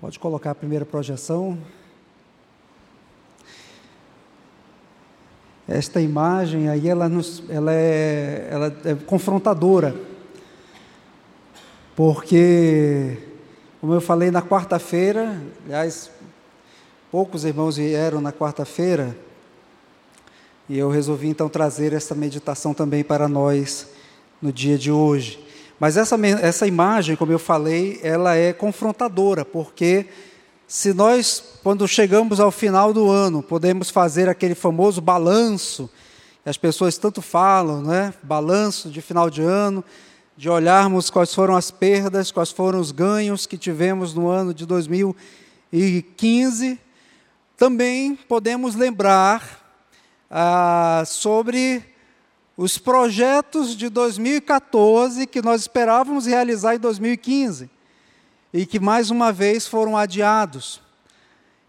Pode colocar a primeira projeção. Esta imagem aí, ela, nos, ela, é, ela é confrontadora, porque, como eu falei na quarta-feira, aliás, poucos irmãos vieram na quarta-feira, e eu resolvi então trazer essa meditação também para nós no dia de hoje. Mas essa, essa imagem, como eu falei, ela é confrontadora, porque se nós, quando chegamos ao final do ano, podemos fazer aquele famoso balanço, que as pessoas tanto falam, né? balanço de final de ano, de olharmos quais foram as perdas, quais foram os ganhos que tivemos no ano de 2015, também podemos lembrar ah, sobre os projetos de 2014 que nós esperávamos realizar em 2015 e que mais uma vez foram adiados.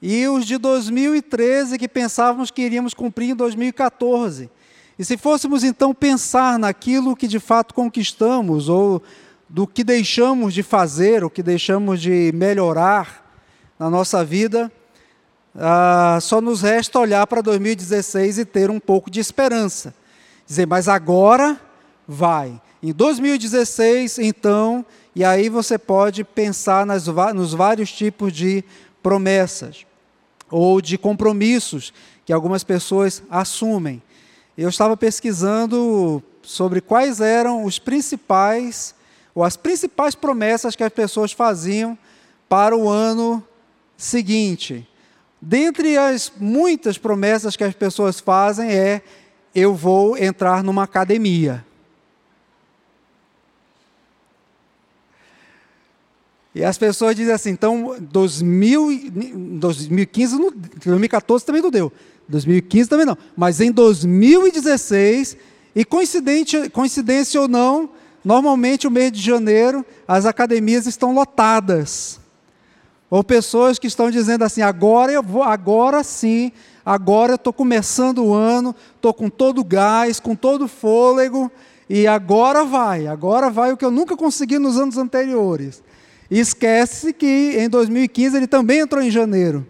E os de 2013 que pensávamos que iríamos cumprir em 2014. E se fôssemos então pensar naquilo que de fato conquistamos ou do que deixamos de fazer, o que deixamos de melhorar na nossa vida, ah, só nos resta olhar para 2016 e ter um pouco de esperança. Dizer, mas agora vai. Em 2016, então, e aí você pode pensar nas, nos vários tipos de promessas ou de compromissos que algumas pessoas assumem. Eu estava pesquisando sobre quais eram os principais ou as principais promessas que as pessoas faziam para o ano seguinte. Dentre as muitas promessas que as pessoas fazem é eu vou entrar numa academia. E as pessoas dizem assim, então 2000, 2015, 2014 também não deu, 2015 também não, mas em 2016, e coincidente, coincidência ou não, normalmente o mês de janeiro as academias estão lotadas. Ou pessoas que estão dizendo assim, agora eu vou, agora sim agora estou começando o ano, estou com todo o gás, com todo o fôlego, e agora vai, agora vai o que eu nunca consegui nos anos anteriores. E esquece que em 2015 ele também entrou em janeiro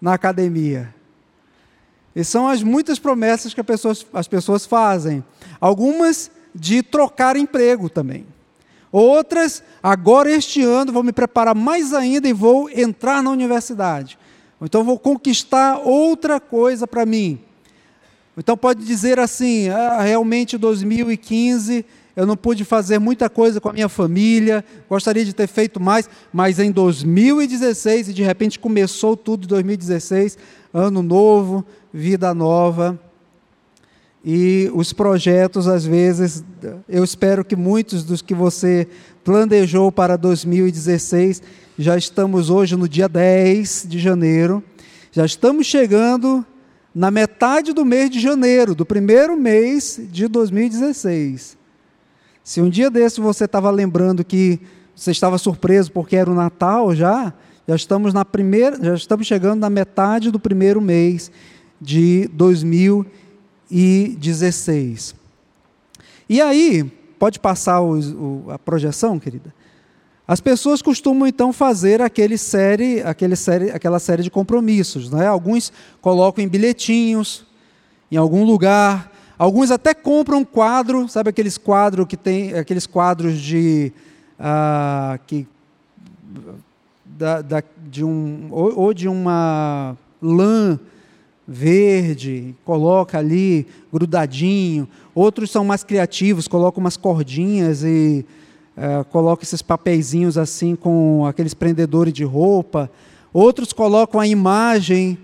na academia. E são as muitas promessas que as pessoas fazem. Algumas de trocar emprego também. Outras, agora este ano vou me preparar mais ainda e vou entrar na universidade. Ou então vou conquistar outra coisa para mim. Então pode dizer assim: ah, realmente 2015 eu não pude fazer muita coisa com a minha família, gostaria de ter feito mais, mas em 2016, e de repente começou tudo em 2016, ano novo, vida nova. E os projetos, às vezes, eu espero que muitos dos que você planejou para 2016 já estamos hoje no dia 10 de janeiro, já estamos chegando na metade do mês de janeiro, do primeiro mês de 2016. Se um dia desse você estava lembrando que você estava surpreso porque era o Natal já, já estamos na primeira, já estamos chegando na metade do primeiro mês de 2016. E aí, pode passar o, o, a projeção, querida? As pessoas costumam então fazer aquele série, aquele série, aquela série de compromissos. Né? Alguns colocam em bilhetinhos, em algum lugar. Alguns até compram um quadro, sabe aqueles quadros que tem, aqueles quadros de ah, que da, da, de um ou, ou de uma lã verde, coloca ali grudadinho. Outros são mais criativos, colocam umas cordinhas e é, coloca esses papeizinhos assim com aqueles prendedores de roupa. Outros colocam a imagem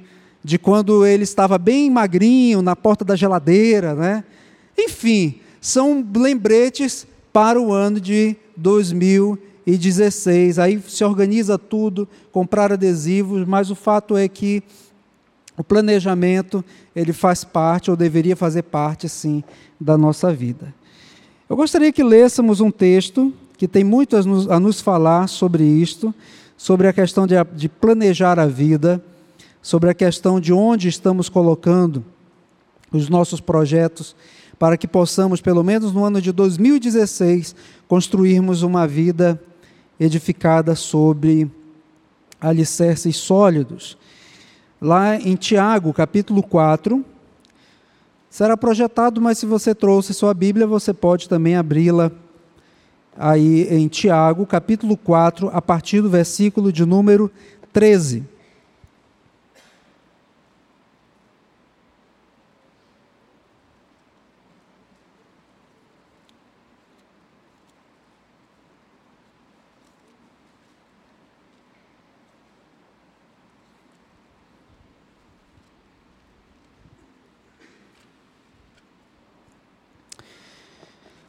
de quando ele estava bem magrinho na porta da geladeira, né? Enfim, são lembretes para o ano de 2016. Aí se organiza tudo, comprar adesivos, mas o fato é que o planejamento ele faz parte ou deveria fazer parte sim da nossa vida. Eu gostaria que lêssemos um texto que tem muito a nos, a nos falar sobre isto, sobre a questão de, de planejar a vida, sobre a questão de onde estamos colocando os nossos projetos, para que possamos, pelo menos no ano de 2016, construirmos uma vida edificada sobre alicerces sólidos. Lá em Tiago, capítulo 4, será projetado, mas se você trouxe sua Bíblia, você pode também abri-la aí em Tiago, capítulo 4, a partir do versículo de número 13.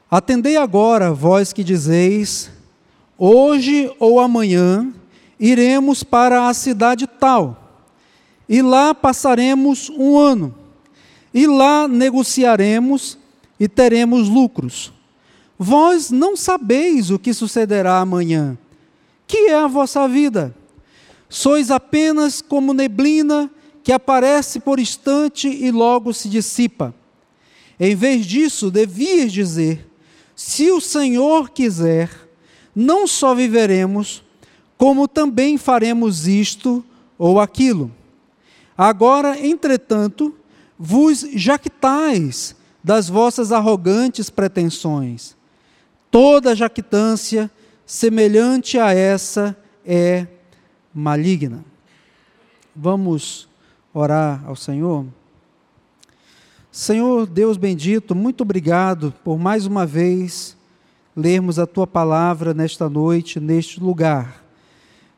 Atendei agora, vós que dizeis: hoje ou amanhã iremos para a cidade tal, e lá passaremos um ano, e lá negociaremos e teremos lucros. Vós não sabeis o que sucederá amanhã. Que é a vossa vida? Sois apenas como neblina que aparece por instante e logo se dissipa. Em vez disso, devias dizer: se o Senhor quiser, não só viveremos, como também faremos isto ou aquilo. Agora, entretanto, vos jactais das vossas arrogantes pretensões. Toda jactância semelhante a essa é maligna. Vamos orar ao Senhor? Senhor Deus bendito, muito obrigado por mais uma vez lermos a tua palavra nesta noite, neste lugar.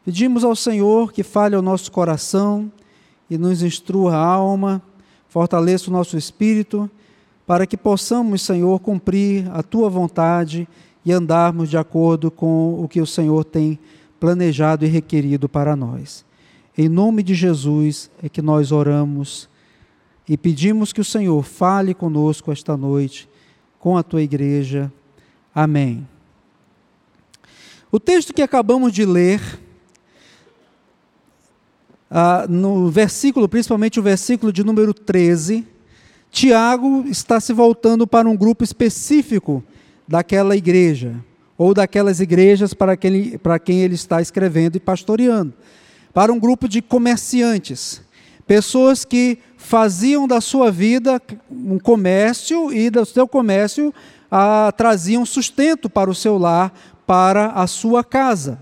Pedimos ao Senhor que fale ao nosso coração e nos instrua a alma, fortaleça o nosso espírito, para que possamos, Senhor, cumprir a tua vontade e andarmos de acordo com o que o Senhor tem planejado e requerido para nós. Em nome de Jesus é que nós oramos e pedimos que o Senhor fale conosco esta noite, com a tua igreja. Amém. O texto que acabamos de ler, ah, no versículo, principalmente o versículo de número 13, Tiago está se voltando para um grupo específico daquela igreja, ou daquelas igrejas para quem, ele, para quem ele está escrevendo e pastoreando, para um grupo de comerciantes, pessoas que faziam da sua vida um comércio e do seu comércio ah, traziam sustento para o seu lar, para a sua casa.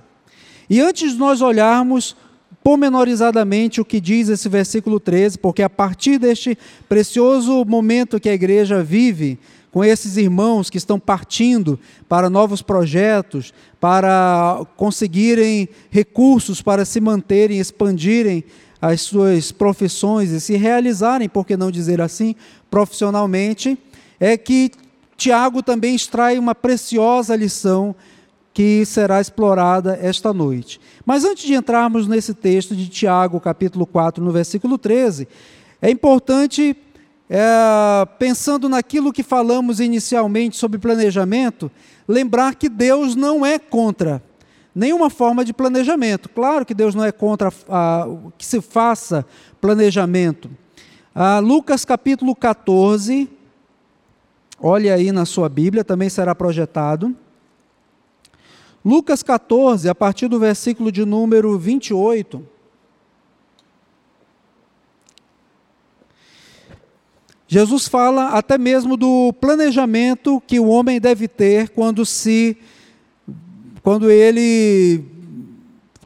E antes de nós olharmos pormenorizadamente o que diz esse versículo 13, porque a partir deste precioso momento que a igreja vive, com esses irmãos que estão partindo para novos projetos, para conseguirem recursos para se manterem, expandirem as suas profissões e se realizarem, por que não dizer assim, profissionalmente, é que Tiago também extrai uma preciosa lição que será explorada esta noite. Mas antes de entrarmos nesse texto de Tiago, capítulo 4, no versículo 13, é importante, é, pensando naquilo que falamos inicialmente sobre planejamento, lembrar que Deus não é contra nenhuma forma de planejamento. Claro que Deus não é contra que se faça planejamento. Ah, Lucas capítulo 14, olhe aí na sua Bíblia, também será projetado. Lucas 14, a partir do versículo de número 28. Jesus fala até mesmo do planejamento que o homem deve ter quando se quando ele,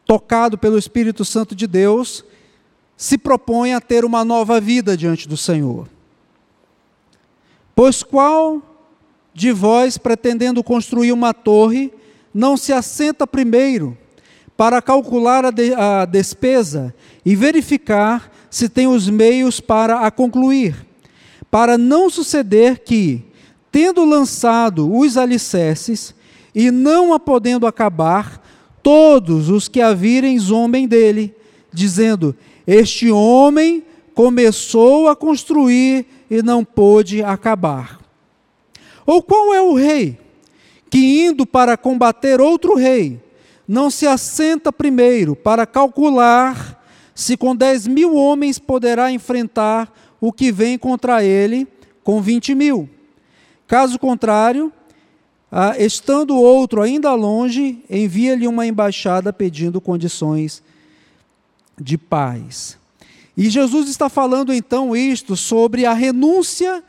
tocado pelo Espírito Santo de Deus, se propõe a ter uma nova vida diante do Senhor. Pois qual de vós, pretendendo construir uma torre, não se assenta primeiro para calcular a, de, a despesa e verificar se tem os meios para a concluir, para não suceder que, tendo lançado os alicerces, e não a podendo acabar, todos os que a virem zombem dele, dizendo: Este homem começou a construir e não pôde acabar. Ou qual é o rei que, indo para combater outro rei, não se assenta primeiro para calcular se com dez mil homens poderá enfrentar o que vem contra ele com vinte mil? Caso contrário, ah, estando outro ainda longe, envia-lhe uma embaixada pedindo condições de paz. E Jesus está falando então isto sobre a renúncia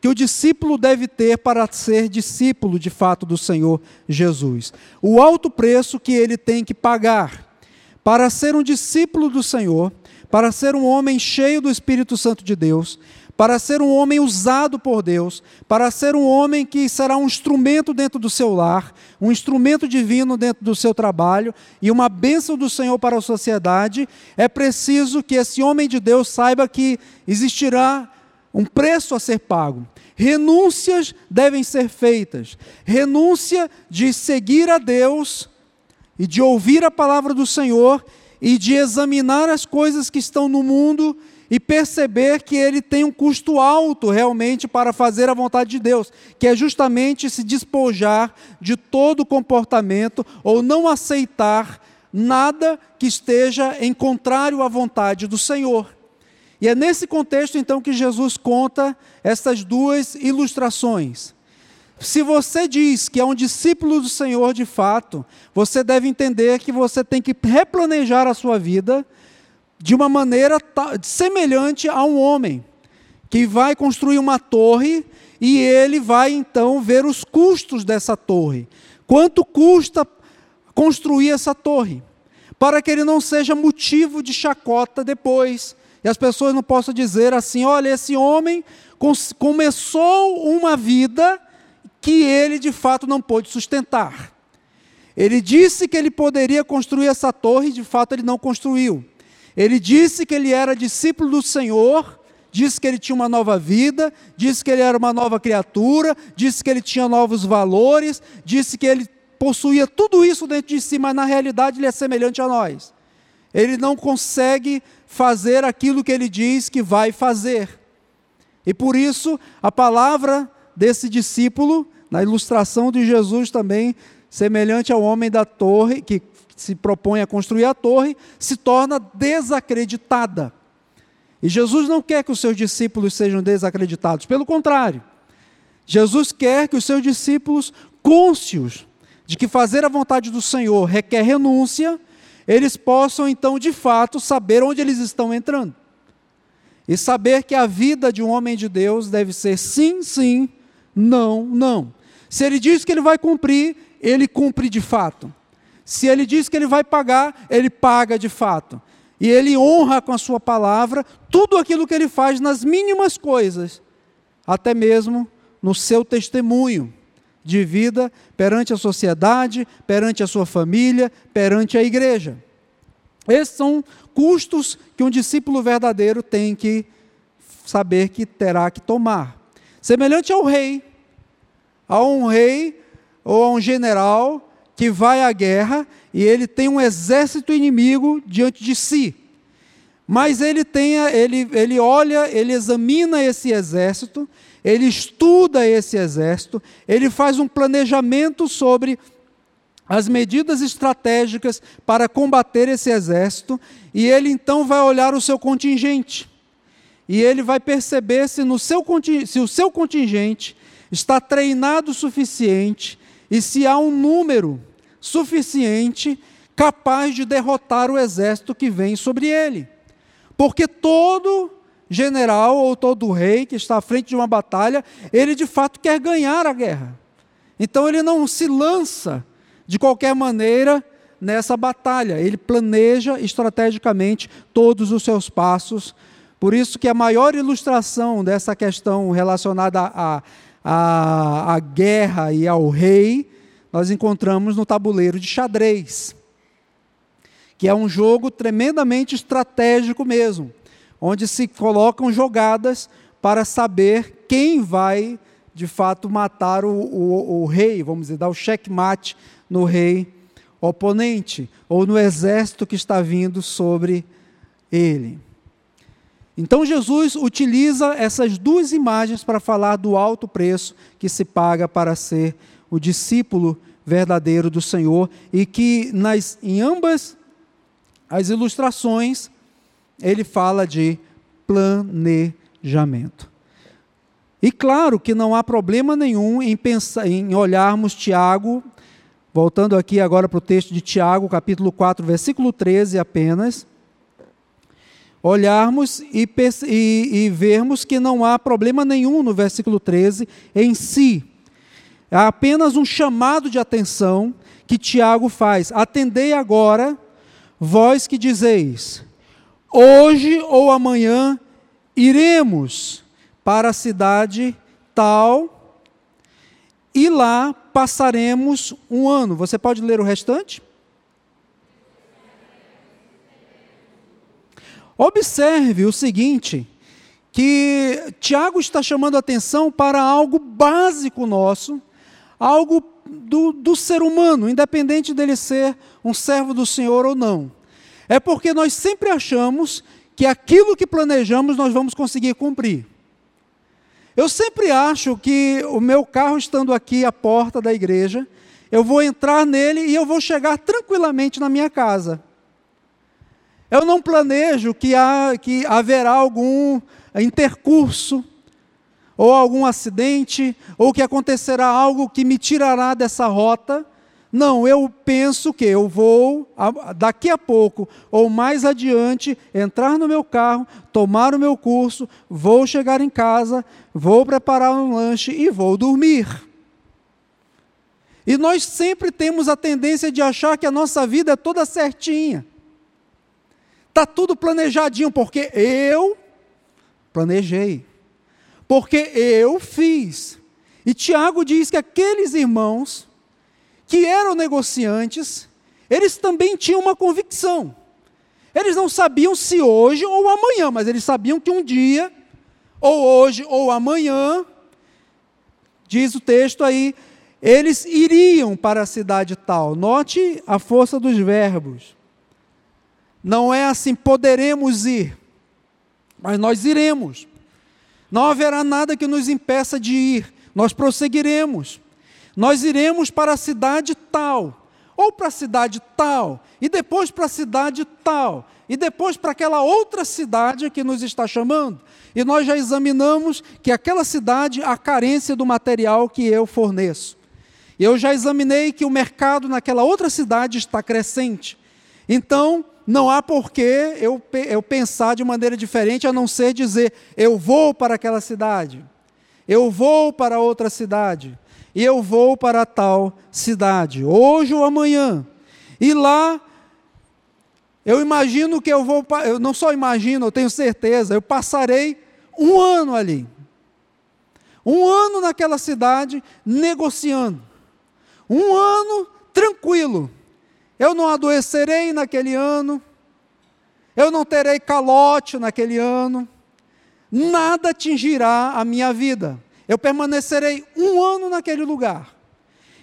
que o discípulo deve ter para ser discípulo de fato do Senhor Jesus. O alto preço que ele tem que pagar para ser um discípulo do Senhor, para ser um homem cheio do Espírito Santo de Deus, para ser um homem usado por Deus, para ser um homem que será um instrumento dentro do seu lar, um instrumento divino dentro do seu trabalho e uma bênção do Senhor para a sociedade, é preciso que esse homem de Deus saiba que existirá um preço a ser pago. Renúncias devem ser feitas. Renúncia de seguir a Deus e de ouvir a palavra do Senhor e de examinar as coisas que estão no mundo e perceber que ele tem um custo alto realmente para fazer a vontade de Deus, que é justamente se despojar de todo comportamento ou não aceitar nada que esteja em contrário à vontade do Senhor. E é nesse contexto, então, que Jesus conta essas duas ilustrações. Se você diz que é um discípulo do Senhor de fato, você deve entender que você tem que replanejar a sua vida de uma maneira semelhante a um homem que vai construir uma torre e ele vai então ver os custos dessa torre. Quanto custa construir essa torre? Para que ele não seja motivo de chacota depois e as pessoas não possam dizer assim: olha, esse homem começou uma vida que ele de fato não pôde sustentar. Ele disse que ele poderia construir essa torre, e de fato ele não construiu. Ele disse que ele era discípulo do Senhor, disse que ele tinha uma nova vida, disse que ele era uma nova criatura, disse que ele tinha novos valores, disse que ele possuía tudo isso dentro de si, mas na realidade ele é semelhante a nós. Ele não consegue fazer aquilo que ele diz que vai fazer. E por isso, a palavra desse discípulo, na ilustração de Jesus também, semelhante ao homem da torre, que se propõe a construir a torre, se torna desacreditada. E Jesus não quer que os seus discípulos sejam desacreditados, pelo contrário. Jesus quer que os seus discípulos, cônscios de que fazer a vontade do Senhor requer renúncia, eles possam então de fato saber onde eles estão entrando. E saber que a vida de um homem de Deus deve ser sim, sim, não, não. Se ele diz que ele vai cumprir, ele cumpre de fato. Se ele diz que ele vai pagar, ele paga de fato. E ele honra com a sua palavra tudo aquilo que ele faz nas mínimas coisas, até mesmo no seu testemunho de vida perante a sociedade, perante a sua família, perante a igreja. Esses são custos que um discípulo verdadeiro tem que saber que terá que tomar. Semelhante ao rei, a um rei ou a um general que vai à guerra e ele tem um exército inimigo diante de si. Mas ele tem, ele, ele olha, ele examina esse exército ele estuda esse exército, ele faz um planejamento sobre as medidas estratégicas para combater esse exército, e ele então vai olhar o seu contingente. E ele vai perceber se, no seu, se o seu contingente está treinado o suficiente e se há um número suficiente capaz de derrotar o exército que vem sobre ele. Porque todo general ou todo rei que está à frente de uma batalha, ele de fato quer ganhar a guerra. Então ele não se lança de qualquer maneira nessa batalha, ele planeja estrategicamente todos os seus passos. Por isso que a maior ilustração dessa questão relacionada à, à, à guerra e ao rei, nós encontramos no tabuleiro de xadrez, que é um jogo tremendamente estratégico mesmo onde se colocam jogadas para saber quem vai, de fato, matar o, o, o rei, vamos dizer, dar o checkmate no rei oponente, ou no exército que está vindo sobre ele. Então Jesus utiliza essas duas imagens para falar do alto preço que se paga para ser o discípulo verdadeiro do Senhor e que nas, em ambas as ilustrações ele fala de planejamento. E claro que não há problema nenhum em, pensar, em olharmos Tiago, voltando aqui agora para o texto de Tiago, capítulo 4, versículo 13 apenas. Olharmos e, e, e vermos que não há problema nenhum no versículo 13 em si. Há apenas um chamado de atenção que Tiago faz. Atendei agora, vós que dizeis: hoje ou amanhã iremos para a cidade tal e lá passaremos um ano. Você pode ler o restante? Observe o seguinte, que Tiago está chamando a atenção para algo básico nosso, algo do, do ser humano, independente dele ser um servo do Senhor ou não. É porque nós sempre achamos que aquilo que planejamos nós vamos conseguir cumprir. Eu sempre acho que o meu carro estando aqui à porta da igreja, eu vou entrar nele e eu vou chegar tranquilamente na minha casa. Eu não planejo que, há, que haverá algum intercurso, ou algum acidente, ou que acontecerá algo que me tirará dessa rota. Não, eu penso que eu vou, daqui a pouco, ou mais adiante, entrar no meu carro, tomar o meu curso, vou chegar em casa, vou preparar um lanche e vou dormir. E nós sempre temos a tendência de achar que a nossa vida é toda certinha. Está tudo planejadinho, porque eu planejei. Porque eu fiz. E Tiago diz que aqueles irmãos que eram negociantes, eles também tinham uma convicção. Eles não sabiam se hoje ou amanhã, mas eles sabiam que um dia, ou hoje ou amanhã, diz o texto aí, eles iriam para a cidade tal. Note a força dos verbos. Não é assim, poderemos ir, mas nós iremos. Não haverá nada que nos impeça de ir, nós prosseguiremos. Nós iremos para a cidade tal, ou para a cidade tal, e depois para a cidade tal, e depois para aquela outra cidade que nos está chamando. E nós já examinamos que aquela cidade há carência do material que eu forneço. Eu já examinei que o mercado naquela outra cidade está crescente. Então, não há porquê eu, eu pensar de maneira diferente a não ser dizer: eu vou para aquela cidade, eu vou para outra cidade, e eu vou para tal cidade, hoje ou amanhã. E lá, eu imagino que eu vou, eu não só imagino, eu tenho certeza, eu passarei um ano ali. Um ano naquela cidade negociando. Um ano tranquilo eu não adoecerei naquele ano, eu não terei calote naquele ano, nada atingirá a minha vida. Eu permanecerei um ano naquele lugar.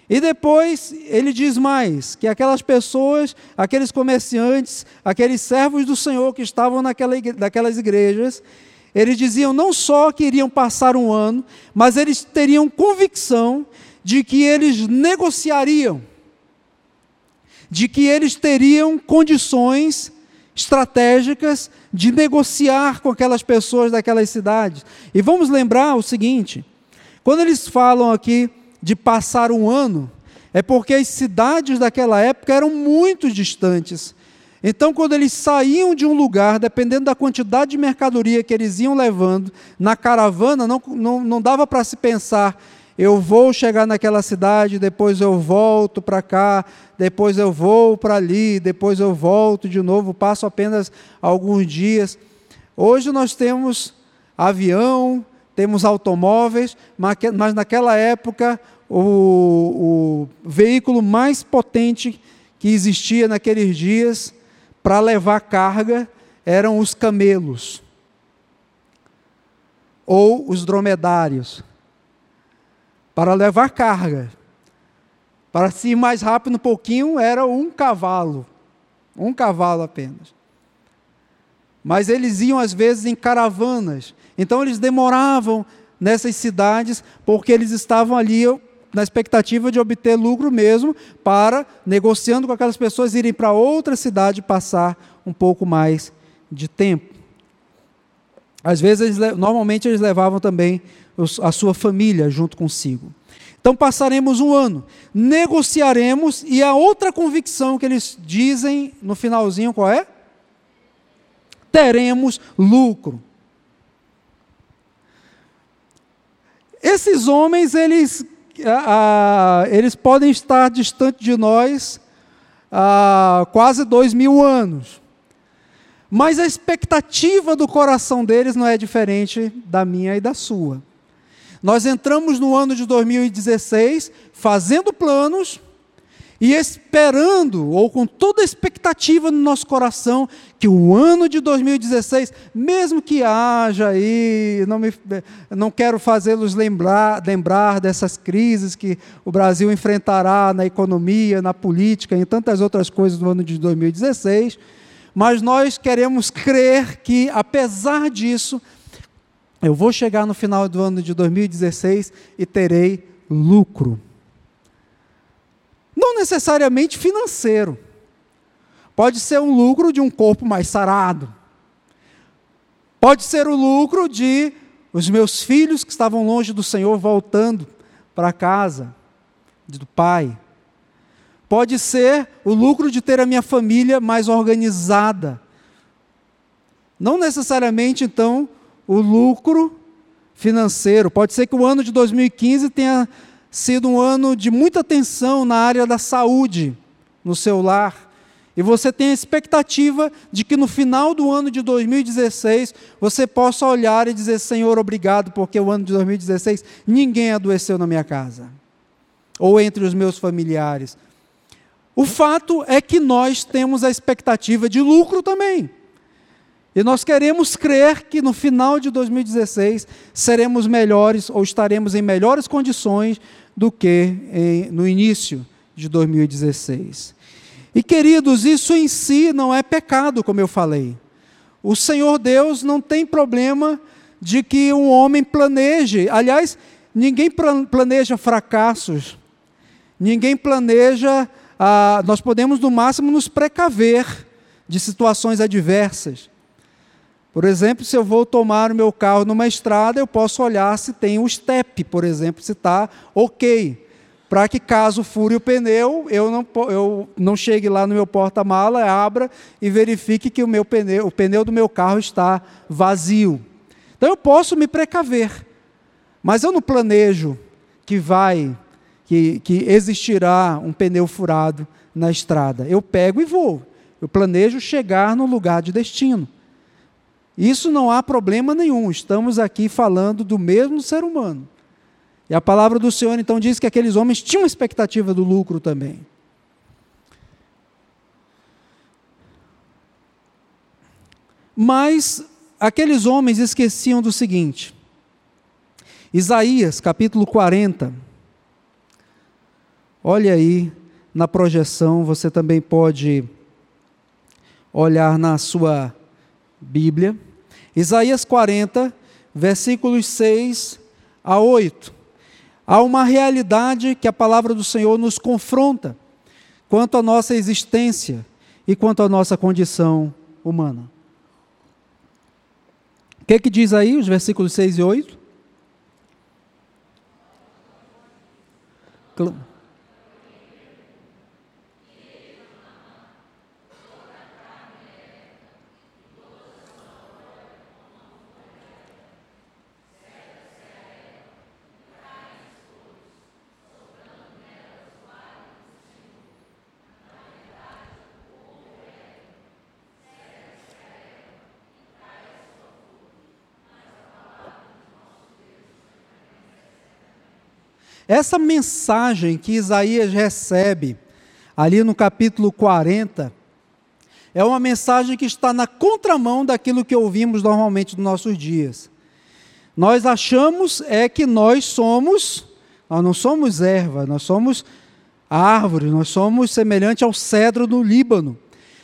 E depois ele diz mais: que aquelas pessoas, aqueles comerciantes, aqueles servos do Senhor que estavam naquela, naquelas igrejas, eles diziam não só que iriam passar um ano, mas eles teriam convicção de que eles negociariam de que eles teriam condições estratégicas de negociar com aquelas pessoas daquelas cidades. E vamos lembrar o seguinte: quando eles falam aqui de passar um ano, é porque as cidades daquela época eram muito distantes. Então, quando eles saíam de um lugar, dependendo da quantidade de mercadoria que eles iam levando, na caravana, não, não, não dava para se pensar eu vou chegar naquela cidade, depois eu volto para cá, depois eu vou para ali, depois eu volto de novo, passo apenas alguns dias. Hoje nós temos avião, temos automóveis, mas naquela época o, o veículo mais potente que existia naqueles dias para levar carga eram os camelos ou os dromedários para levar carga. Para se ir mais rápido um pouquinho, era um cavalo. Um cavalo apenas. Mas eles iam às vezes em caravanas. Então eles demoravam nessas cidades, porque eles estavam ali na expectativa de obter lucro mesmo, para, negociando com aquelas pessoas, irem para outra cidade passar um pouco mais de tempo. Às vezes, eles, normalmente, eles levavam também a sua família junto consigo. Então passaremos um ano, negociaremos, e a outra convicção que eles dizem no finalzinho qual é? teremos lucro. Esses homens, eles, ah, eles podem estar distante de nós há quase dois mil anos. Mas a expectativa do coração deles não é diferente da minha e da sua. Nós entramos no ano de 2016 fazendo planos e esperando, ou com toda a expectativa no nosso coração, que o ano de 2016, mesmo que haja aí, não, me, não quero fazê-los lembrar, lembrar dessas crises que o Brasil enfrentará na economia, na política, em tantas outras coisas no ano de 2016, mas nós queremos crer que, apesar disso, eu vou chegar no final do ano de 2016 e terei lucro. Não necessariamente financeiro. Pode ser um lucro de um corpo mais sarado. Pode ser o lucro de os meus filhos que estavam longe do Senhor voltando para casa do pai. Pode ser o lucro de ter a minha família mais organizada. Não necessariamente, então, o lucro financeiro. Pode ser que o ano de 2015 tenha sido um ano de muita atenção na área da saúde no seu lar. E você tem a expectativa de que no final do ano de 2016 você possa olhar e dizer: Senhor, obrigado, porque o ano de 2016 ninguém adoeceu na minha casa, ou entre os meus familiares. O fato é que nós temos a expectativa de lucro também. E nós queremos crer que no final de 2016 seremos melhores ou estaremos em melhores condições do que em, no início de 2016. E queridos, isso em si não é pecado, como eu falei. O Senhor Deus não tem problema de que um homem planeje. Aliás, ninguém planeja fracassos, ninguém planeja. Ah, nós podemos, no máximo, nos precaver de situações adversas. Por exemplo, se eu vou tomar o meu carro numa estrada, eu posso olhar se tem o step, por exemplo, se está ok. Para que caso fure o pneu, eu não, eu não chegue lá no meu porta-mala, abra e verifique que o, meu pneu, o pneu do meu carro está vazio. Então eu posso me precaver, mas eu não planejo que vai, que, que existirá um pneu furado na estrada. Eu pego e vou. Eu planejo chegar no lugar de destino. Isso não há problema nenhum, estamos aqui falando do mesmo ser humano. E a palavra do Senhor então diz que aqueles homens tinham expectativa do lucro também. Mas aqueles homens esqueciam do seguinte. Isaías, capítulo 40. Olha aí na projeção, você também pode olhar na sua Bíblia, Isaías 40, versículos 6 a 8. Há uma realidade que a palavra do Senhor nos confronta quanto à nossa existência e quanto à nossa condição humana. O que, que diz aí, os versículos 6 e 8? Essa mensagem que Isaías recebe, ali no capítulo 40, é uma mensagem que está na contramão daquilo que ouvimos normalmente nos nossos dias. Nós achamos é que nós somos, nós não somos erva, nós somos árvores, nós somos semelhante ao cedro do Líbano.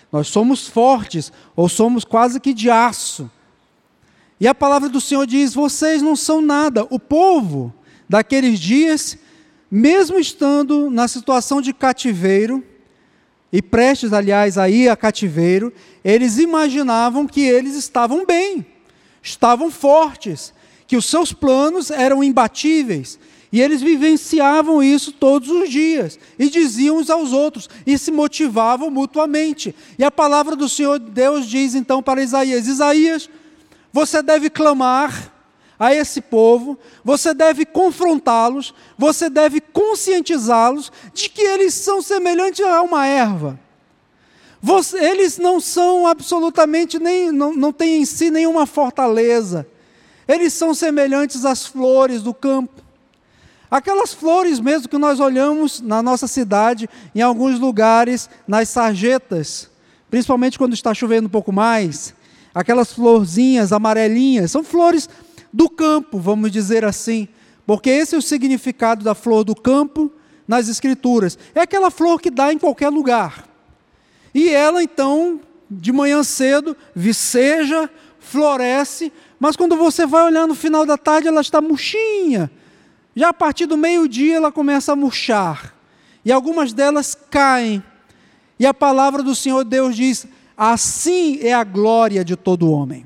Nós somos fortes, ou somos quase que de aço. E a palavra do Senhor diz: vocês não são nada. O povo daqueles dias, mesmo estando na situação de cativeiro, e prestes, aliás, a ir a cativeiro, eles imaginavam que eles estavam bem, estavam fortes, que os seus planos eram imbatíveis, E eles vivenciavam isso todos os dias, e diziam uns aos outros, e se motivavam mutuamente. E a palavra do Senhor Deus diz então para Isaías: Isaías, você deve clamar a esse povo, você deve confrontá-los, você deve conscientizá-los de que eles são semelhantes a uma erva. Você, eles não são absolutamente nem não, não têm em si nenhuma fortaleza. Eles são semelhantes às flores do campo. Aquelas flores mesmo que nós olhamos na nossa cidade, em alguns lugares, nas sarjetas, principalmente quando está chovendo um pouco mais, aquelas florzinhas amarelinhas, são flores do campo, vamos dizer assim, porque esse é o significado da flor do campo nas Escrituras. É aquela flor que dá em qualquer lugar. E ela então, de manhã cedo, viceja, floresce, mas quando você vai olhar no final da tarde, ela está murchinha. Já a partir do meio-dia ela começa a murchar. E algumas delas caem. E a palavra do Senhor Deus diz: Assim é a glória de todo homem.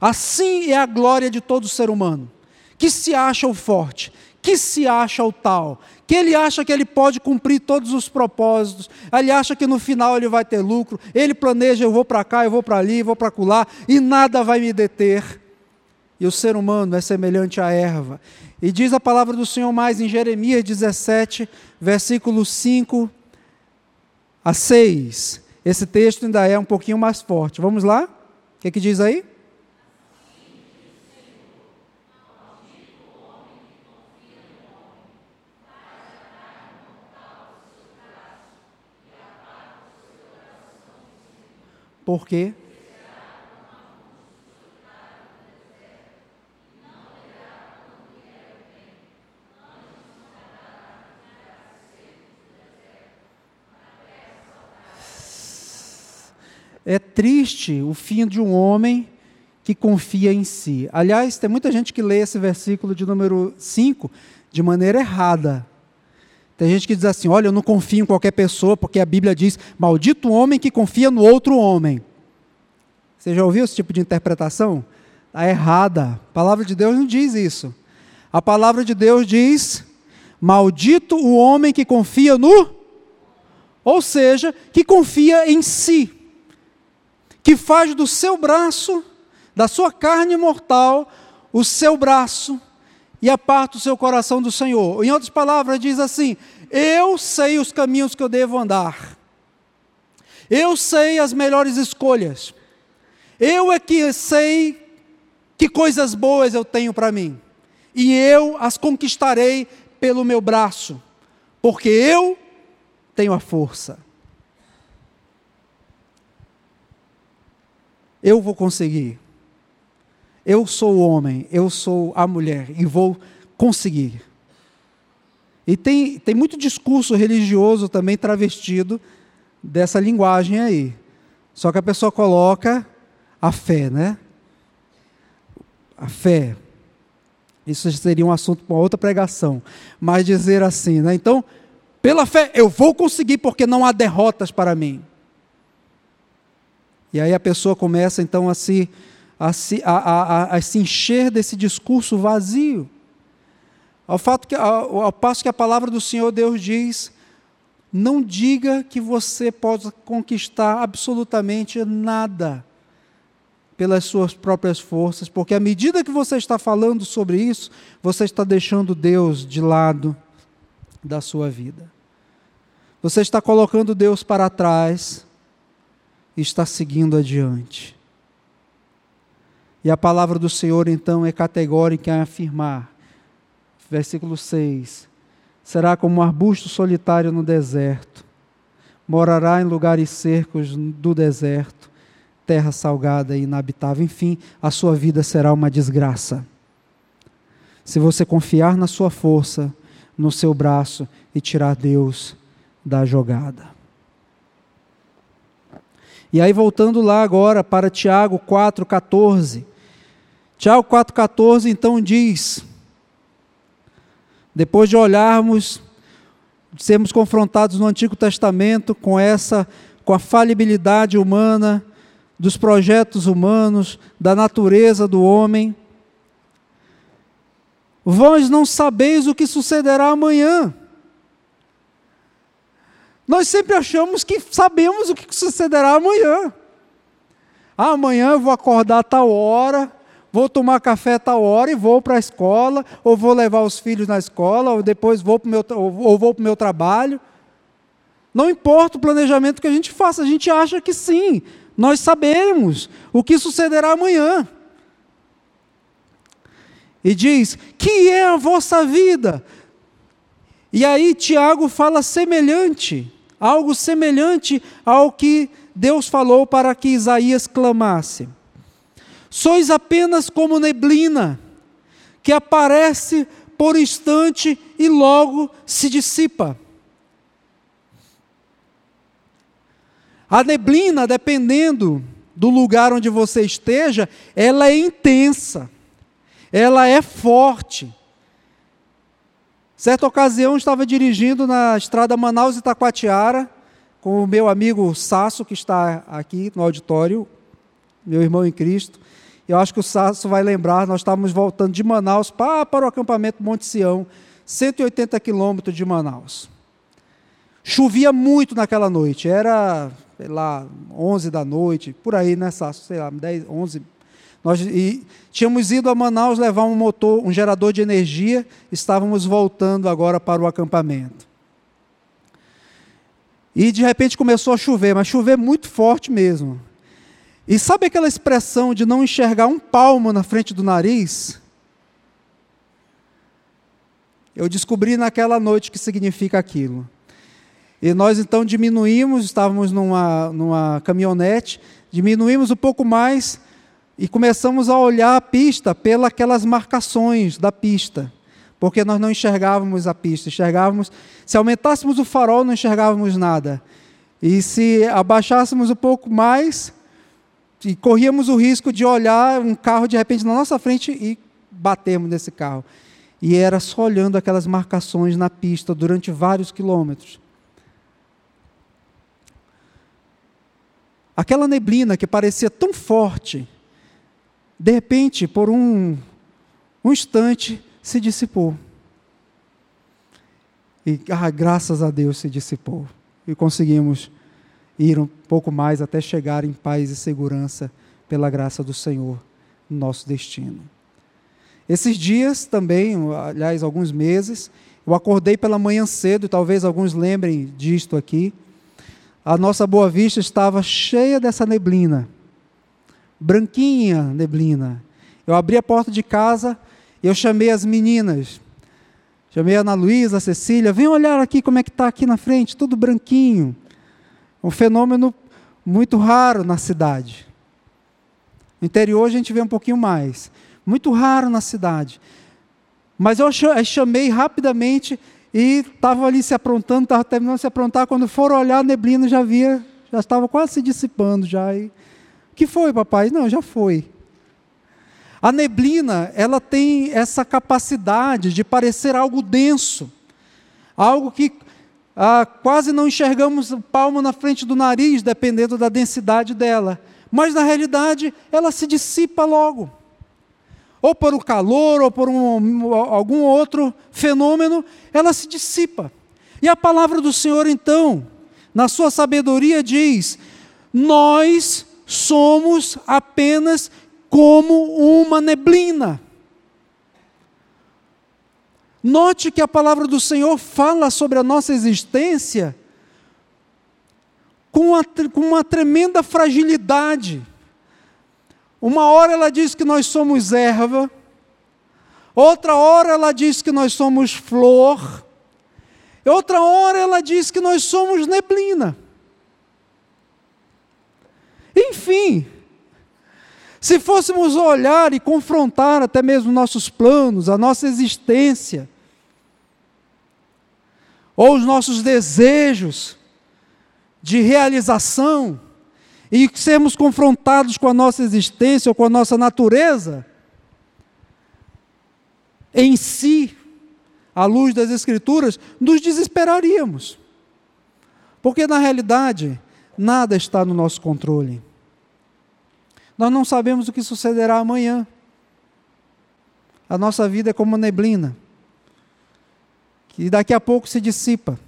Assim é a glória de todo ser humano, que se acha o forte, que se acha o tal, que ele acha que ele pode cumprir todos os propósitos, ele acha que no final ele vai ter lucro, ele planeja, eu vou para cá, eu vou para ali, eu vou para lá, e nada vai me deter. E o ser humano é semelhante à erva. E diz a palavra do Senhor mais em Jeremias 17, versículo 5 a 6. Esse texto ainda é um pouquinho mais forte. Vamos lá? O que, é que diz aí? Por quê? É triste o fim de um homem que confia em si. Aliás, tem muita gente que lê esse versículo de número 5 de maneira errada. Tem gente que diz assim: olha, eu não confio em qualquer pessoa, porque a Bíblia diz: maldito homem que confia no outro homem. Você já ouviu esse tipo de interpretação? Está errada. A palavra de Deus não diz isso. A palavra de Deus diz: maldito o homem que confia no. Ou seja, que confia em si. Que faz do seu braço, da sua carne mortal, o seu braço e aparta o seu coração do Senhor. Em outras palavras, diz assim: Eu sei os caminhos que eu devo andar, eu sei as melhores escolhas, eu é que sei que coisas boas eu tenho para mim, e eu as conquistarei pelo meu braço, porque eu tenho a força. Eu vou conseguir eu sou o homem, eu sou a mulher e vou conseguir. E tem, tem muito discurso religioso também travestido dessa linguagem aí. Só que a pessoa coloca a fé, né? A fé. Isso seria um assunto para outra pregação. Mas dizer assim, né? Então, pela fé, eu vou conseguir porque não há derrotas para mim. E aí a pessoa começa então a se a se, a, a, a se encher desse discurso vazio. Ao, fato que, ao, ao passo que a palavra do Senhor Deus diz: não diga que você pode conquistar absolutamente nada pelas suas próprias forças, porque à medida que você está falando sobre isso, você está deixando Deus de lado da sua vida. Você está colocando Deus para trás e está seguindo adiante. E a palavra do Senhor então é categórica em afirmar, versículo 6: será como um arbusto solitário no deserto, morará em lugares cercos do deserto, terra salgada e inabitável. Enfim, a sua vida será uma desgraça. Se você confiar na sua força, no seu braço e tirar Deus da jogada. E aí, voltando lá agora para Tiago 4,14. Tiago 4,14 então diz: depois de olharmos, de sermos confrontados no Antigo Testamento com essa, com a falibilidade humana, dos projetos humanos, da natureza do homem, Vós não sabeis o que sucederá amanhã. Nós sempre achamos que sabemos o que sucederá amanhã. Ah, amanhã eu vou acordar a tal hora, vou tomar café a tal hora e vou para a escola, ou vou levar os filhos na escola, ou depois vou para o meu, ou vou para o meu trabalho. Não importa o planejamento que a gente faça, a gente acha que sim, nós sabemos o que sucederá amanhã. E diz: Que é a vossa vida? E aí Tiago fala semelhante, algo semelhante ao que Deus falou para que Isaías clamasse. Sois apenas como neblina, que aparece por instante e logo se dissipa. A neblina, dependendo do lugar onde você esteja, ela é intensa, ela é forte. Certa ocasião, estava dirigindo na estrada Manaus-Itacoatiara, com o meu amigo Sasso, que está aqui no auditório, meu irmão em Cristo. Eu acho que o Sasso vai lembrar, nós estávamos voltando de Manaus para, para o acampamento Monte Sião, 180 quilômetros de Manaus. Chovia muito naquela noite, era sei lá, 11 da noite, por aí nessa, sei lá, 10, 11. Nós e tínhamos ido a Manaus levar um motor, um gerador de energia, estávamos voltando agora para o acampamento. E de repente começou a chover, mas chover muito forte mesmo. E sabe aquela expressão de não enxergar um palmo na frente do nariz? Eu descobri naquela noite que significa aquilo. E nós então diminuímos, estávamos numa, numa caminhonete, diminuímos um pouco mais e começamos a olhar a pista pelas aquelas marcações da pista, porque nós não enxergávamos a pista, enxergávamos, se aumentássemos o farol não enxergávamos nada. E se abaixássemos um pouco mais, e corríamos o risco de olhar um carro de repente na nossa frente e batermos nesse carro. E era só olhando aquelas marcações na pista durante vários quilômetros. Aquela neblina que parecia tão forte, de repente, por um, um instante, se dissipou. E ah, graças a Deus se dissipou. E conseguimos ir um pouco mais até chegar em paz e segurança pela graça do Senhor no nosso destino. Esses dias também, aliás, alguns meses, eu acordei pela manhã cedo, talvez alguns lembrem disto aqui a nossa Boa Vista estava cheia dessa neblina, branquinha neblina. Eu abri a porta de casa, eu chamei as meninas, chamei a Ana Luísa, a Cecília, vem olhar aqui como é que está aqui na frente, tudo branquinho. Um fenômeno muito raro na cidade. No interior a gente vê um pouquinho mais. Muito raro na cidade. Mas eu chamei rapidamente e estava ali se aprontando, estava terminando de se aprontar, quando foram olhar, a neblina já havia, já estava quase se dissipando já. E, que foi, papai? Não, já foi. A neblina, ela tem essa capacidade de parecer algo denso, algo que ah, quase não enxergamos o palmo na frente do nariz, dependendo da densidade dela. Mas na realidade, ela se dissipa logo ou por um calor, ou por um, algum outro fenômeno, ela se dissipa. E a palavra do Senhor, então, na sua sabedoria, diz: Nós somos apenas como uma neblina. Note que a palavra do Senhor fala sobre a nossa existência com uma, com uma tremenda fragilidade. Uma hora ela diz que nós somos erva, outra hora ela diz que nós somos flor, outra hora ela diz que nós somos neblina. Enfim, se fôssemos olhar e confrontar até mesmo nossos planos, a nossa existência, ou os nossos desejos de realização, e sermos confrontados com a nossa existência ou com a nossa natureza, em si, à luz das Escrituras, nos desesperaríamos. Porque na realidade, nada está no nosso controle. Nós não sabemos o que sucederá amanhã. A nossa vida é como neblina, que daqui a pouco se dissipa,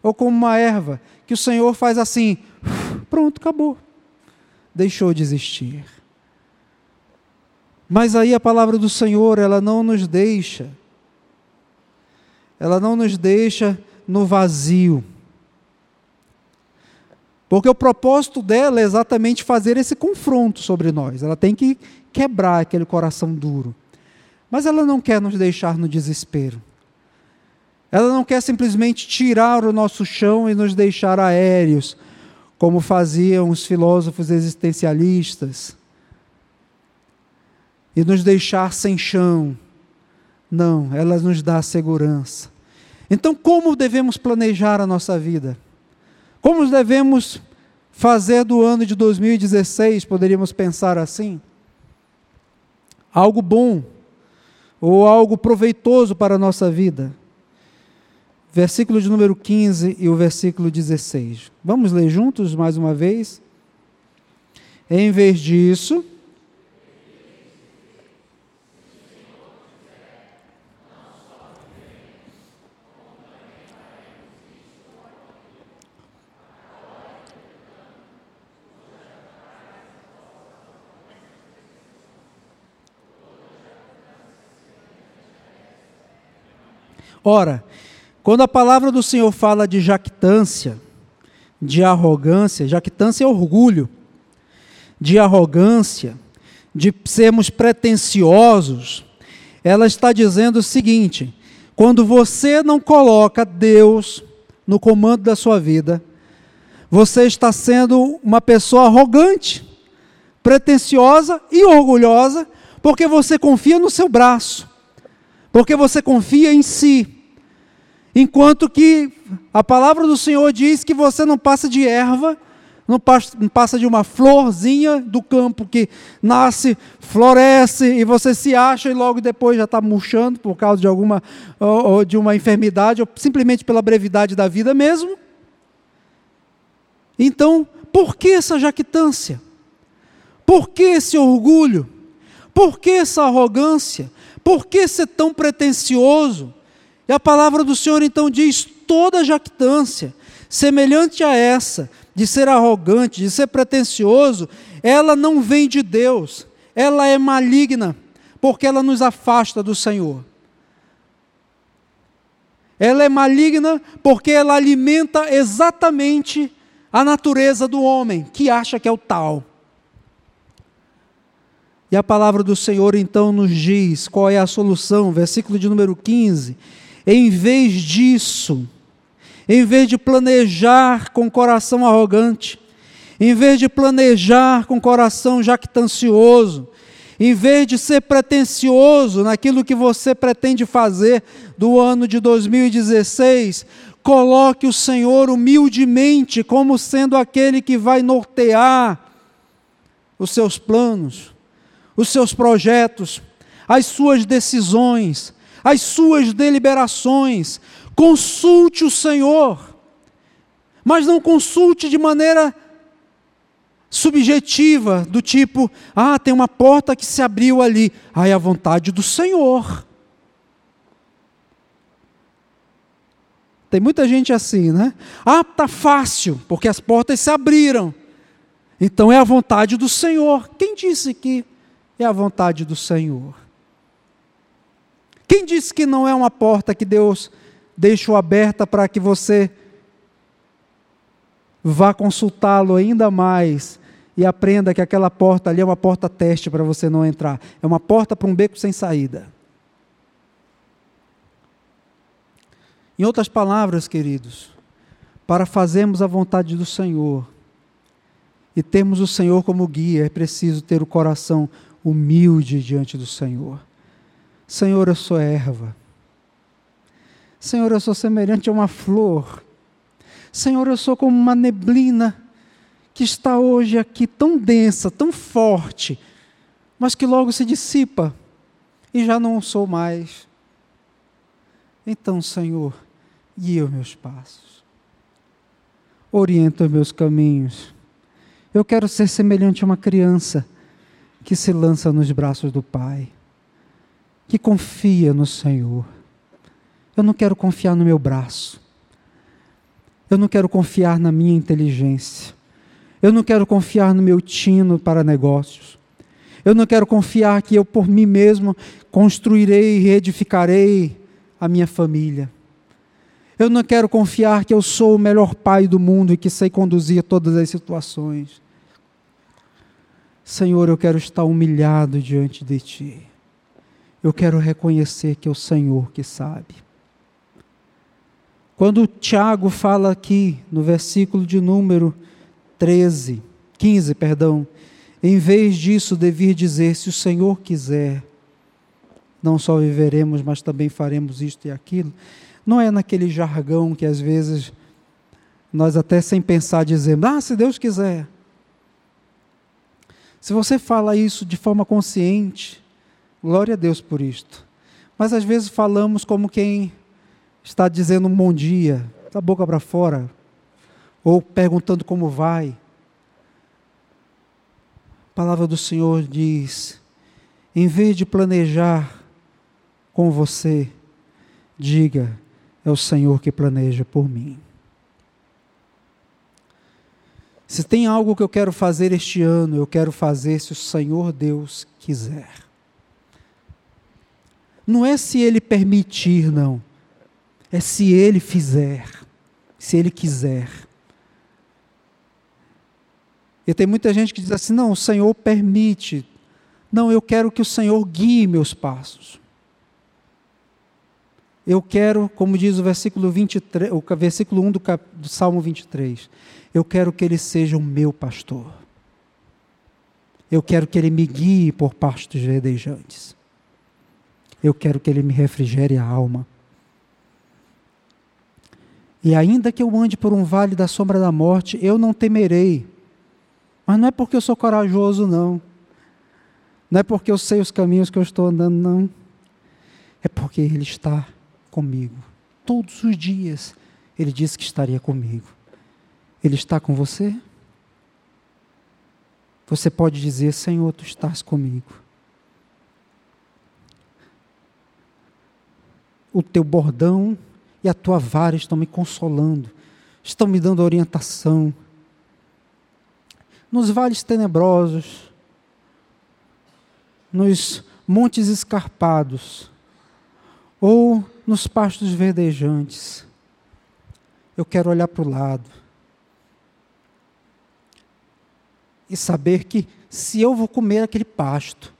ou como uma erva, que o Senhor faz assim, pronto, acabou. Deixou de existir. Mas aí a palavra do Senhor, ela não nos deixa, ela não nos deixa no vazio. Porque o propósito dela é exatamente fazer esse confronto sobre nós. Ela tem que quebrar aquele coração duro. Mas ela não quer nos deixar no desespero. Ela não quer simplesmente tirar o nosso chão e nos deixar aéreos, como faziam os filósofos existencialistas, e nos deixar sem chão. Não, ela nos dá segurança. Então, como devemos planejar a nossa vida? Como devemos fazer do ano de 2016? Poderíamos pensar assim? Algo bom ou algo proveitoso para a nossa vida. Versículo de número 15 e o versículo 16. Vamos ler juntos mais uma vez? Em vez disso, Ora, quando a palavra do Senhor fala de jactância, de arrogância, jactância é orgulho, de arrogância, de sermos pretensiosos, ela está dizendo o seguinte: quando você não coloca Deus no comando da sua vida, você está sendo uma pessoa arrogante, pretensiosa e orgulhosa, porque você confia no seu braço, porque você confia em si. Enquanto que a palavra do Senhor diz que você não passa de erva, não passa de uma florzinha do campo que nasce, floresce e você se acha e logo depois já está murchando por causa de alguma ou, de uma enfermidade ou simplesmente pela brevidade da vida mesmo. Então, por que essa jactância? Por que esse orgulho? Por que essa arrogância? Por que ser tão pretensioso? E a palavra do Senhor então diz: toda jactância, semelhante a essa, de ser arrogante, de ser pretensioso, ela não vem de Deus, ela é maligna, porque ela nos afasta do Senhor. Ela é maligna porque ela alimenta exatamente a natureza do homem, que acha que é o tal. E a palavra do Senhor então nos diz qual é a solução, versículo de número 15. Em vez disso, em vez de planejar com coração arrogante, em vez de planejar com coração jactancioso, em vez de ser pretensioso naquilo que você pretende fazer do ano de 2016, coloque o Senhor humildemente como sendo aquele que vai nortear os seus planos, os seus projetos, as suas decisões, as suas deliberações, consulte o Senhor, mas não consulte de maneira subjetiva, do tipo, ah, tem uma porta que se abriu ali, ah, é a vontade do Senhor. Tem muita gente assim, né? Ah, tá fácil, porque as portas se abriram. Então é a vontade do Senhor. Quem disse que é a vontade do Senhor? Quem disse que não é uma porta que Deus deixou aberta para que você vá consultá-lo ainda mais e aprenda que aquela porta ali é uma porta teste para você não entrar. É uma porta para um beco sem saída. Em outras palavras, queridos, para fazermos a vontade do Senhor e termos o Senhor como guia, é preciso ter o coração humilde diante do Senhor. Senhor, eu sou erva. Senhor, eu sou semelhante a uma flor. Senhor, eu sou como uma neblina que está hoje aqui tão densa, tão forte, mas que logo se dissipa e já não sou mais. Então, Senhor, guia os meus passos, orienta os meus caminhos. Eu quero ser semelhante a uma criança que se lança nos braços do Pai. Que confia no Senhor. Eu não quero confiar no meu braço. Eu não quero confiar na minha inteligência. Eu não quero confiar no meu tino para negócios. Eu não quero confiar que eu por mim mesmo construirei e edificarei a minha família. Eu não quero confiar que eu sou o melhor pai do mundo e que sei conduzir todas as situações. Senhor, eu quero estar humilhado diante de Ti. Eu quero reconhecer que é o Senhor que sabe. Quando Tiago fala aqui no versículo de número 13, 15, perdão, em vez disso devia dizer: se o Senhor quiser, não só viveremos, mas também faremos isto e aquilo. Não é naquele jargão que às vezes nós até sem pensar dizemos: ah, se Deus quiser. Se você fala isso de forma consciente, glória a Deus por isto. Mas às vezes falamos como quem está dizendo um bom dia, da boca para fora, ou perguntando como vai. A palavra do Senhor diz: em vez de planejar com você, diga: é o Senhor que planeja por mim. Se tem algo que eu quero fazer este ano, eu quero fazer se o Senhor Deus quiser. Não é se Ele permitir, não. É se Ele fizer, se Ele quiser. E tem muita gente que diz assim: não, o Senhor permite. Não, eu quero que o Senhor guie meus passos. Eu quero, como diz o versículo 23, o versículo 1 do, cap, do Salmo 23, eu quero que ele seja o meu pastor. Eu quero que ele me guie por pastos verdejantes. Eu quero que ele me refrigere a alma. E ainda que eu ande por um vale da sombra da morte, eu não temerei. Mas não é porque eu sou corajoso, não. Não é porque eu sei os caminhos que eu estou andando, não. É porque Ele está comigo. Todos os dias Ele disse que estaria comigo. Ele está com você? Você pode dizer: Senhor, tu estás comigo. O teu bordão e a tua vara estão me consolando, estão me dando orientação. Nos vales tenebrosos, nos montes escarpados, ou nos pastos verdejantes, eu quero olhar para o lado e saber que se eu vou comer aquele pasto,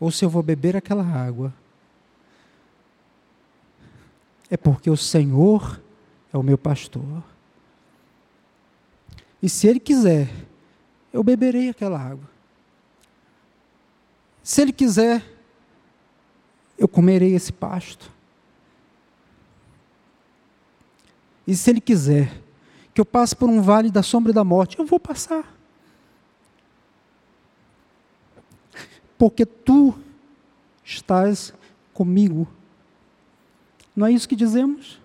ou se eu vou beber aquela água, é porque o Senhor é o meu pastor. E se Ele quiser, eu beberei aquela água. Se Ele quiser, eu comerei esse pasto. E se Ele quiser que eu passe por um vale da sombra da morte, eu vou passar. Porque tu estás comigo. Não é isso que dizemos?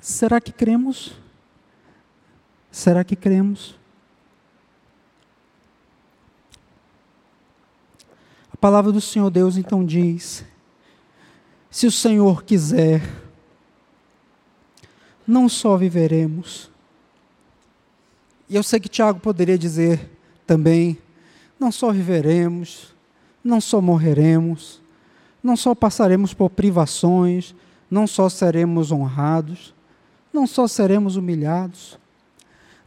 Será que cremos? Será que cremos? A palavra do Senhor Deus então diz: se o Senhor quiser, não só viveremos. E eu sei que Tiago poderia dizer também: não só viveremos, não só morreremos, não só passaremos por privações, não só seremos honrados, não só seremos humilhados,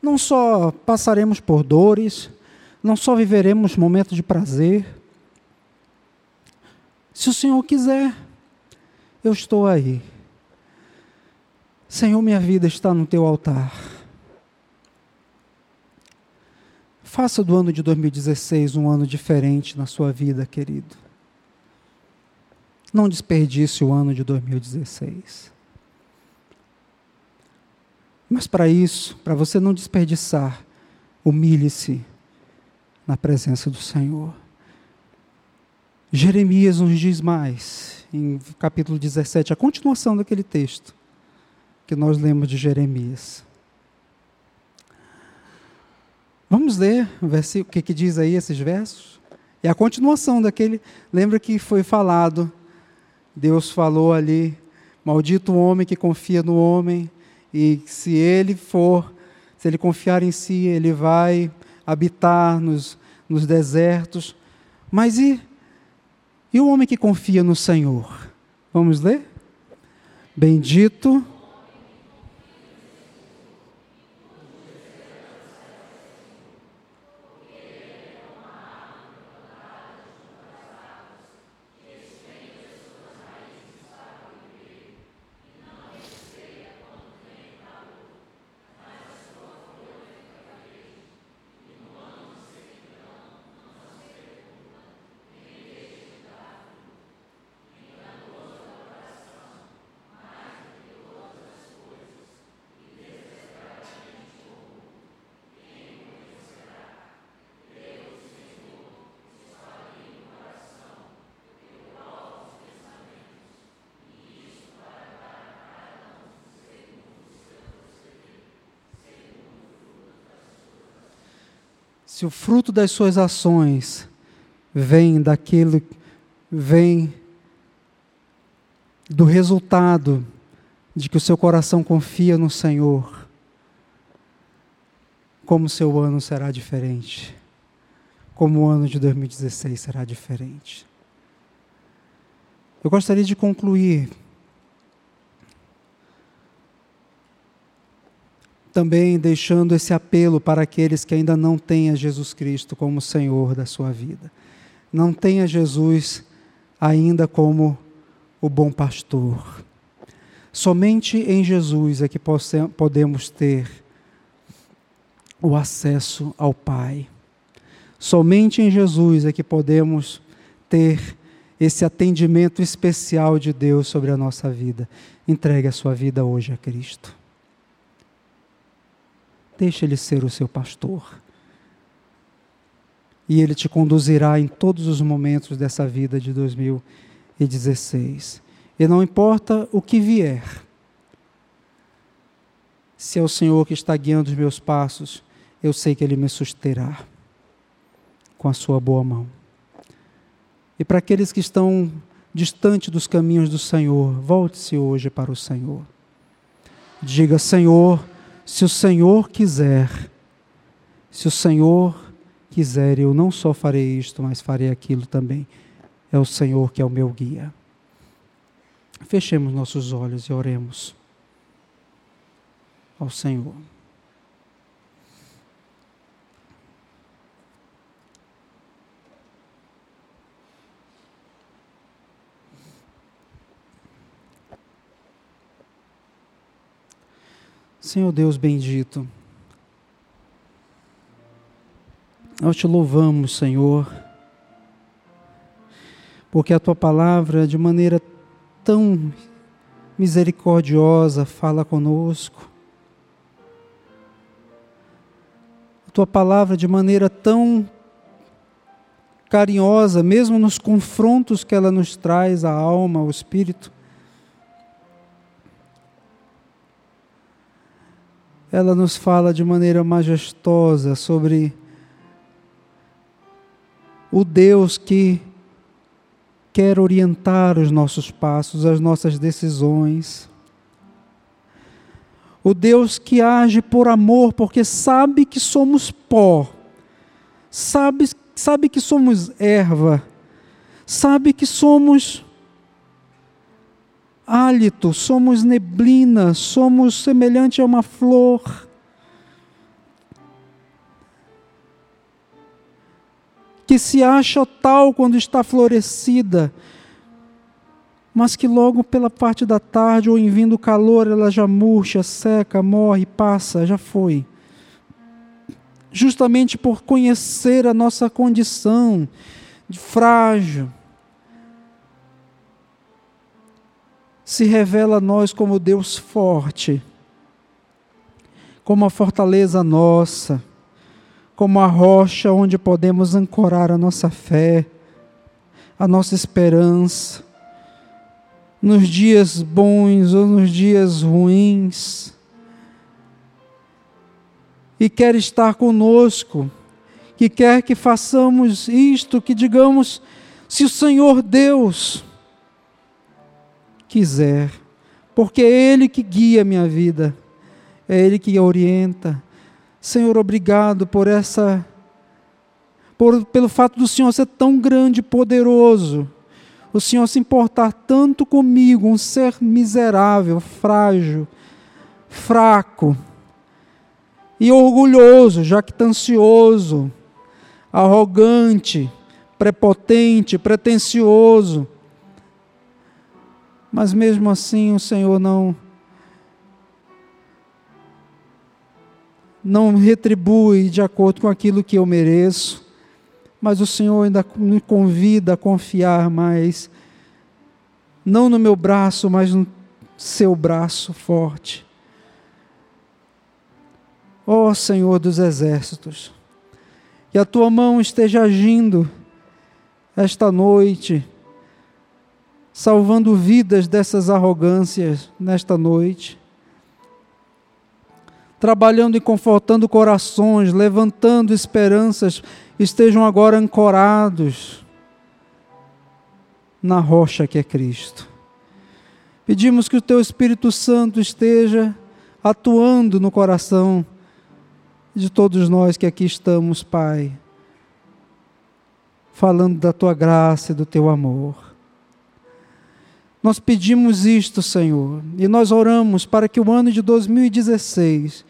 não só passaremos por dores, não só viveremos momentos de prazer. Se o Senhor quiser, eu estou aí. Senhor, minha vida está no teu altar. Faça do ano de 2016 um ano diferente na sua vida, querido. Não desperdice o ano de 2016. Mas para isso, para você não desperdiçar, humilhe-se na presença do Senhor. Jeremias nos diz mais, em capítulo 17, a continuação daquele texto que nós lemos de Jeremias. Vamos ler o, versículo, o que, que diz aí esses versos? É a continuação daquele. Lembra que foi falado, Deus falou ali: Maldito o homem que confia no homem, e se ele for, se ele confiar em si, ele vai habitar nos, nos desertos. Mas e, e o homem que confia no Senhor? Vamos ler? Bendito se o fruto das suas ações vem daquilo, vem do resultado de que o seu coração confia no Senhor, como seu ano será diferente, como o ano de 2016 será diferente. Eu gostaria de concluir também deixando esse apelo para aqueles que ainda não têm a Jesus Cristo como Senhor da sua vida. Não tenha Jesus ainda como o bom pastor. Somente em Jesus é que podemos ter o acesso ao Pai. Somente em Jesus é que podemos ter esse atendimento especial de Deus sobre a nossa vida. Entregue a sua vida hoje a Cristo. Deixa Ele ser o seu pastor. E Ele te conduzirá em todos os momentos dessa vida de 2016. E não importa o que vier, se é o Senhor que está guiando os meus passos, eu sei que Ele me susterá com a Sua boa mão. E para aqueles que estão distante dos caminhos do Senhor, volte-se hoje para o Senhor. Diga: Senhor, se o Senhor quiser, se o Senhor quiser, eu não só farei isto, mas farei aquilo também. É o Senhor que é o meu guia. Fechemos nossos olhos e oremos ao Senhor. Senhor Deus bendito, nós te louvamos, Senhor, porque a tua palavra, de maneira tão misericordiosa, fala conosco. A tua palavra, de maneira tão carinhosa, mesmo nos confrontos que ela nos traz à alma, ao espírito, ela nos fala de maneira majestosa sobre o Deus que quer orientar os nossos passos, as nossas decisões. O Deus que age por amor, porque sabe que somos pó, sabe, sabe que somos erva, sabe que somos hálito, somos neblina, somos semelhante a uma flor. Que se acha tal quando está florescida, mas que logo pela parte da tarde ou em vindo calor ela já murcha, seca, morre, passa, já foi. Justamente por conhecer a nossa condição de frágil, se revela a nós como Deus forte, como a fortaleza nossa, como a rocha onde podemos ancorar a nossa fé, a nossa esperança, nos dias bons ou nos dias ruins. e quer estar conosco, que quer que façamos isto, que digamos, se o Senhor Deus quiser, porque é Ele que guia a minha vida, é Ele que orienta. Senhor, obrigado por essa, por, pelo fato do Senhor ser tão grande e poderoso, o Senhor se importar tanto comigo, um ser miserável, frágil, fraco e orgulhoso, jactancioso, arrogante, prepotente, pretensioso. Mas mesmo assim o Senhor não não retribui de acordo com aquilo que eu mereço, mas o Senhor ainda me convida a confiar mais, não no meu braço, mas no seu braço forte. Ó oh, Senhor dos exércitos, que a tua mão esteja agindo esta noite, salvando vidas dessas arrogâncias nesta noite, trabalhando e confortando corações, levantando esperanças, estejam agora ancorados na rocha que é Cristo. Pedimos que o teu Espírito Santo esteja atuando no coração de todos nós que aqui estamos, Pai, falando da tua graça e do teu amor. Nós pedimos isto, Senhor, e nós oramos para que o ano de 2016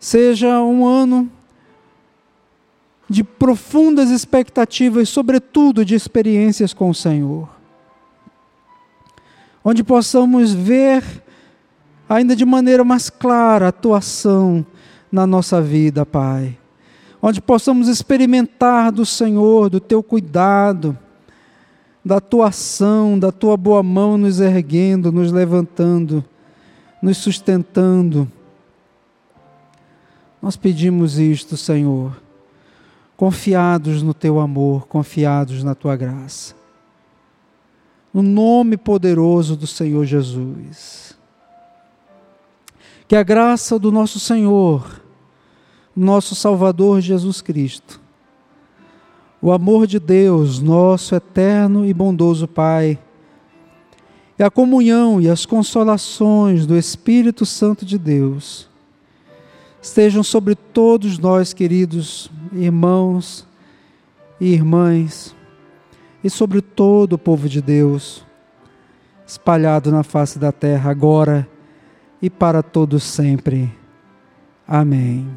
seja um ano de profundas expectativas, sobretudo de experiências com o Senhor. Onde possamos ver ainda de maneira mais clara a tua ação na nossa vida, Pai. Onde possamos experimentar do Senhor, do teu cuidado, da tua ação, da tua boa mão nos erguendo, nos levantando, nos sustentando. Nós pedimos isto, Senhor, confiados no teu amor, confiados na tua graça. No nome poderoso do Senhor Jesus. Que a graça do nosso Senhor, nosso Salvador Jesus Cristo, o amor de Deus, nosso eterno e bondoso Pai, e a comunhão e as consolações do Espírito Santo de Deus estejam sobre todos nós, queridos irmãos e irmãs, e sobre todo o povo de Deus, espalhado na face da terra, agora e para todos sempre. Amém.